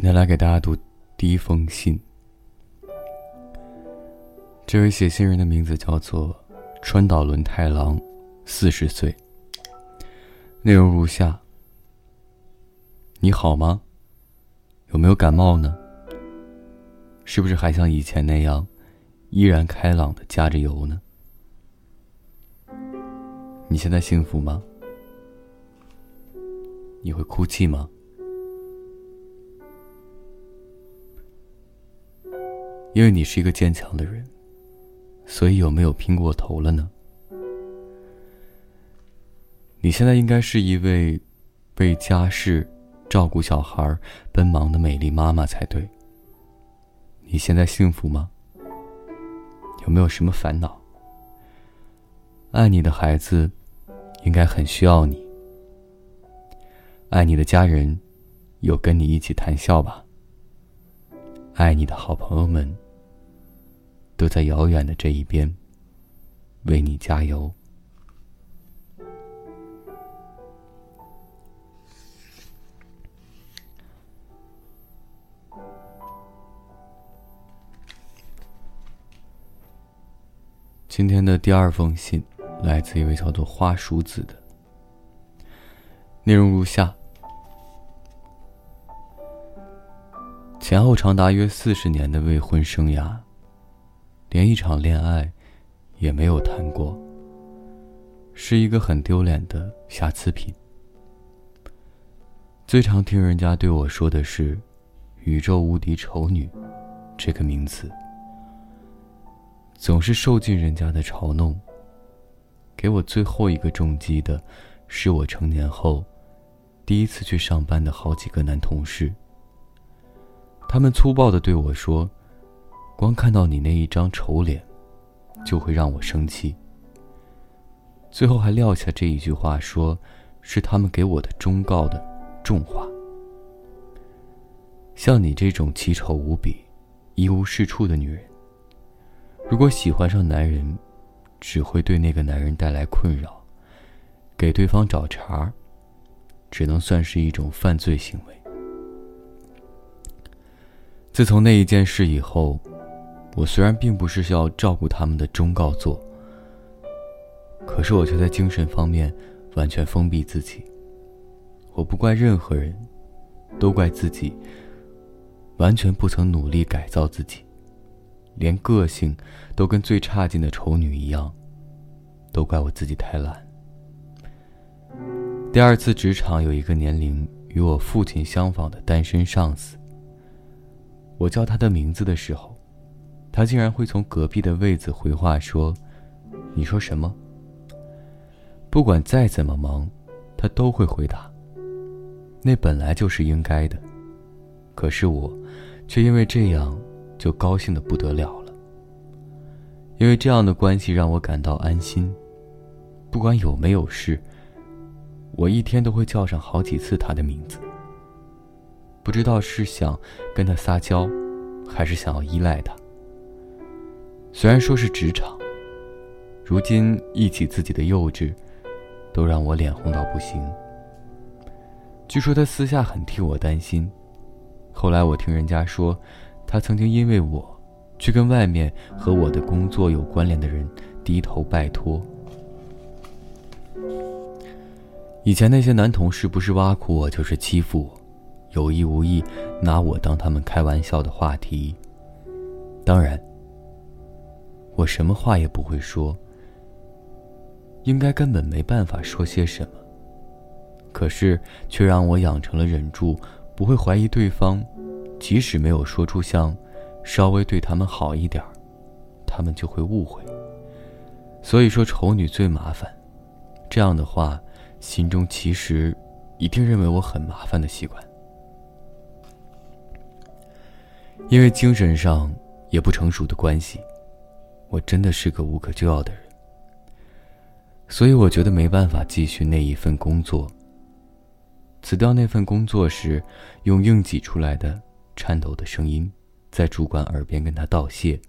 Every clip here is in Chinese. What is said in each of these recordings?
今天来给大家读第一封信。这位写信人的名字叫做川岛伦太郎，四十岁。内容如下：你好吗？有没有感冒呢？是不是还像以前那样，依然开朗的加着油呢？你现在幸福吗？你会哭泣吗？因为你是一个坚强的人，所以有没有拼过头了呢？你现在应该是一位为家事、照顾小孩奔忙的美丽妈妈才对。你现在幸福吗？有没有什么烦恼？爱你的孩子应该很需要你。爱你的家人有跟你一起谈笑吧？爱你的好朋友们，都在遥远的这一边，为你加油。今天的第二封信，来自一位叫做花叔子的，内容如下。前后长达约四十年的未婚生涯，连一场恋爱也没有谈过，是一个很丢脸的瑕疵品。最常听人家对我说的是“宇宙无敌丑女”这个名词，总是受尽人家的嘲弄。给我最后一个重击的，是我成年后第一次去上班的好几个男同事。他们粗暴的对我说：“光看到你那一张丑脸，就会让我生气。”最后还撂下这一句话，说是他们给我的忠告的重话。像你这种奇丑无比、一无是处的女人，如果喜欢上男人，只会对那个男人带来困扰，给对方找茬，只能算是一种犯罪行为。自从那一件事以后，我虽然并不是要照顾他们的忠告做，可是我却在精神方面完全封闭自己。我不怪任何人，都怪自己完全不曾努力改造自己，连个性都跟最差劲的丑女一样，都怪我自己太懒。第二次职场有一个年龄与我父亲相仿的单身上司。我叫他的名字的时候，他竟然会从隔壁的位子回话说：“你说什么？”不管再怎么忙，他都会回答：“那本来就是应该的。”可是我，却因为这样就高兴的不得了了。因为这样的关系让我感到安心，不管有没有事，我一天都会叫上好几次他的名字。不知道是想跟他撒娇，还是想要依赖他。虽然说是职场，如今忆起自己的幼稚，都让我脸红到不行。据说他私下很替我担心，后来我听人家说，他曾经因为我，去跟外面和我的工作有关联的人低头拜托。以前那些男同事不是挖苦我，就是欺负我。有意无意拿我当他们开玩笑的话题。当然，我什么话也不会说，应该根本没办法说些什么。可是却让我养成了忍住，不会怀疑对方，即使没有说出像稍微对他们好一点他们就会误会。所以说丑女最麻烦，这样的话，心中其实一定认为我很麻烦的习惯。因为精神上也不成熟的关系，我真的是个无可救药的人。所以我觉得没办法继续那一份工作。辞掉那份工作时，用硬挤出来的颤抖的声音，在主管耳边跟他道谢。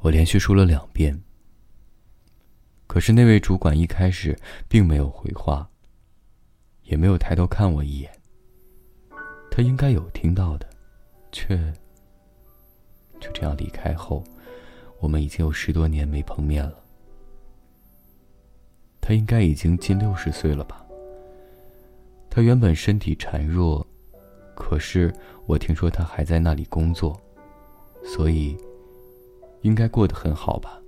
我连续说了两遍。可是那位主管一开始并没有回话，也没有抬头看我一眼。他应该有听到的，却就这样离开后，我们已经有十多年没碰面了。他应该已经近六十岁了吧？他原本身体孱弱，可是我听说他还在那里工作，所以应该过得很好吧？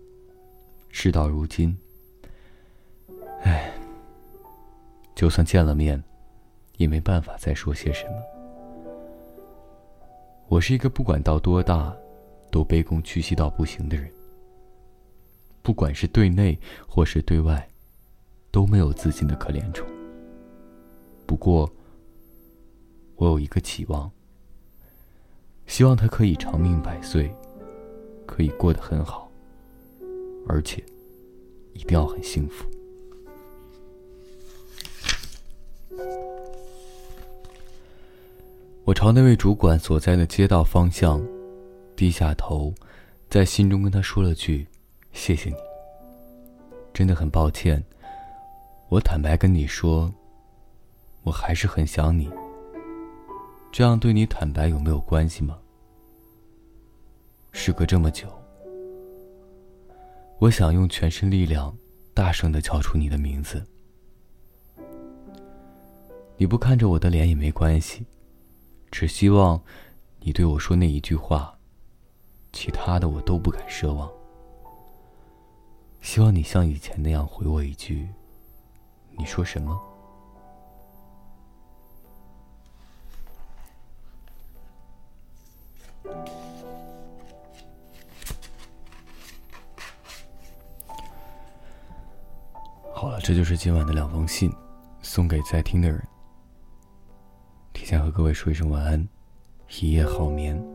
事到如今，唉，就算见了面，也没办法再说些什么。我是一个不管到多大，都卑躬屈膝到不行的人。不管是对内或是对外，都没有自信的可怜虫。不过，我有一个期望，希望他可以长命百岁，可以过得很好。而且，一定要很幸福。我朝那位主管所在的街道方向低下头，在心中跟他说了句：“谢谢你。”真的很抱歉。我坦白跟你说，我还是很想你。这样对你坦白有没有关系吗？时隔这么久。我想用全身力量，大声的叫出你的名字。你不看着我的脸也没关系，只希望你对我说那一句话，其他的我都不敢奢望。希望你像以前那样回我一句：“你说什么？”好了，这就是今晚的两封信，送给在听的人。提前和各位说一声晚安，一夜好眠。